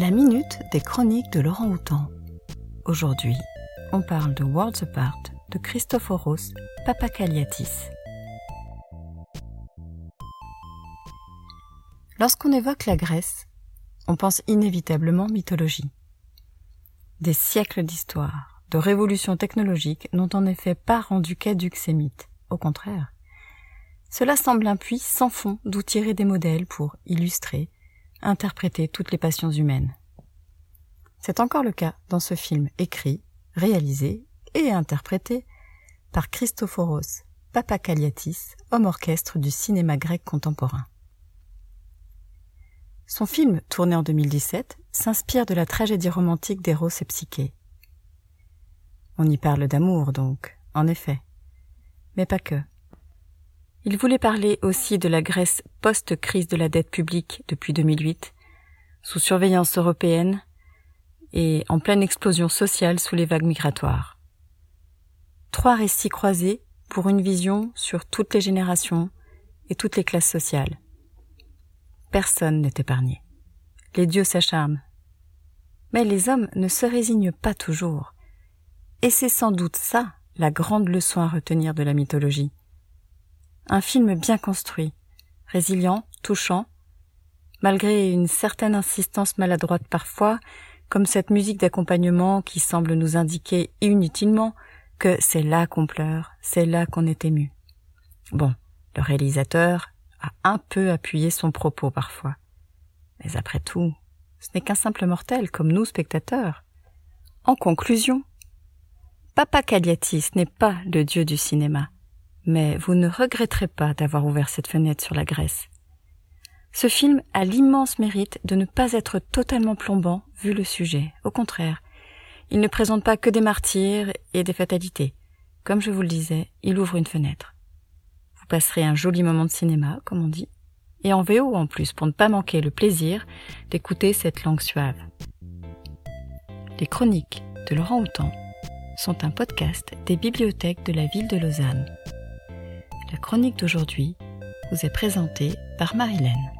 La minute des chroniques de Laurent Houtan. Aujourd'hui, on parle de Worlds Apart de Christophoros Papakaliatis. Lorsqu'on évoque la Grèce, on pense inévitablement mythologie. Des siècles d'histoire, de révolutions technologiques n'ont en effet pas rendu caduques ces mythes. Au contraire. Cela semble un puits sans fond d'où tirer des modèles pour illustrer, interpréter toutes les passions humaines. C'est encore le cas dans ce film écrit, réalisé et interprété par Christophoros Papakaliatis, homme orchestre du cinéma grec contemporain. Son film, tourné en 2017, s'inspire de la tragédie romantique d'Eros et Psyché. On y parle d'amour, donc, en effet. Mais pas que. Il voulait parler aussi de la Grèce post-crise de la dette publique depuis 2008, sous surveillance européenne et en pleine explosion sociale sous les vagues migratoires. Trois récits croisés pour une vision sur toutes les générations et toutes les classes sociales. Personne n'est épargné. Les dieux s'acharment. Mais les hommes ne se résignent pas toujours. Et c'est sans doute ça la grande leçon à retenir de la mythologie. Un film bien construit, résilient, touchant, malgré une certaine insistance maladroite parfois, comme cette musique d'accompagnement qui semble nous indiquer inutilement que c'est là qu'on pleure, c'est là qu'on est ému. Bon, le réalisateur a un peu appuyé son propos parfois. Mais après tout, ce n'est qu'un simple mortel comme nous spectateurs. En conclusion, Papa Cagliatis n'est pas le dieu du cinéma mais vous ne regretterez pas d'avoir ouvert cette fenêtre sur la Grèce. Ce film a l'immense mérite de ne pas être totalement plombant vu le sujet. Au contraire, il ne présente pas que des martyrs et des fatalités. Comme je vous le disais, il ouvre une fenêtre. Vous passerez un joli moment de cinéma, comme on dit, et en VO en plus pour ne pas manquer le plaisir d'écouter cette langue suave. Les chroniques de Laurent Houtan sont un podcast des bibliothèques de la ville de Lausanne. La chronique d'aujourd'hui vous est présentée par Marilène.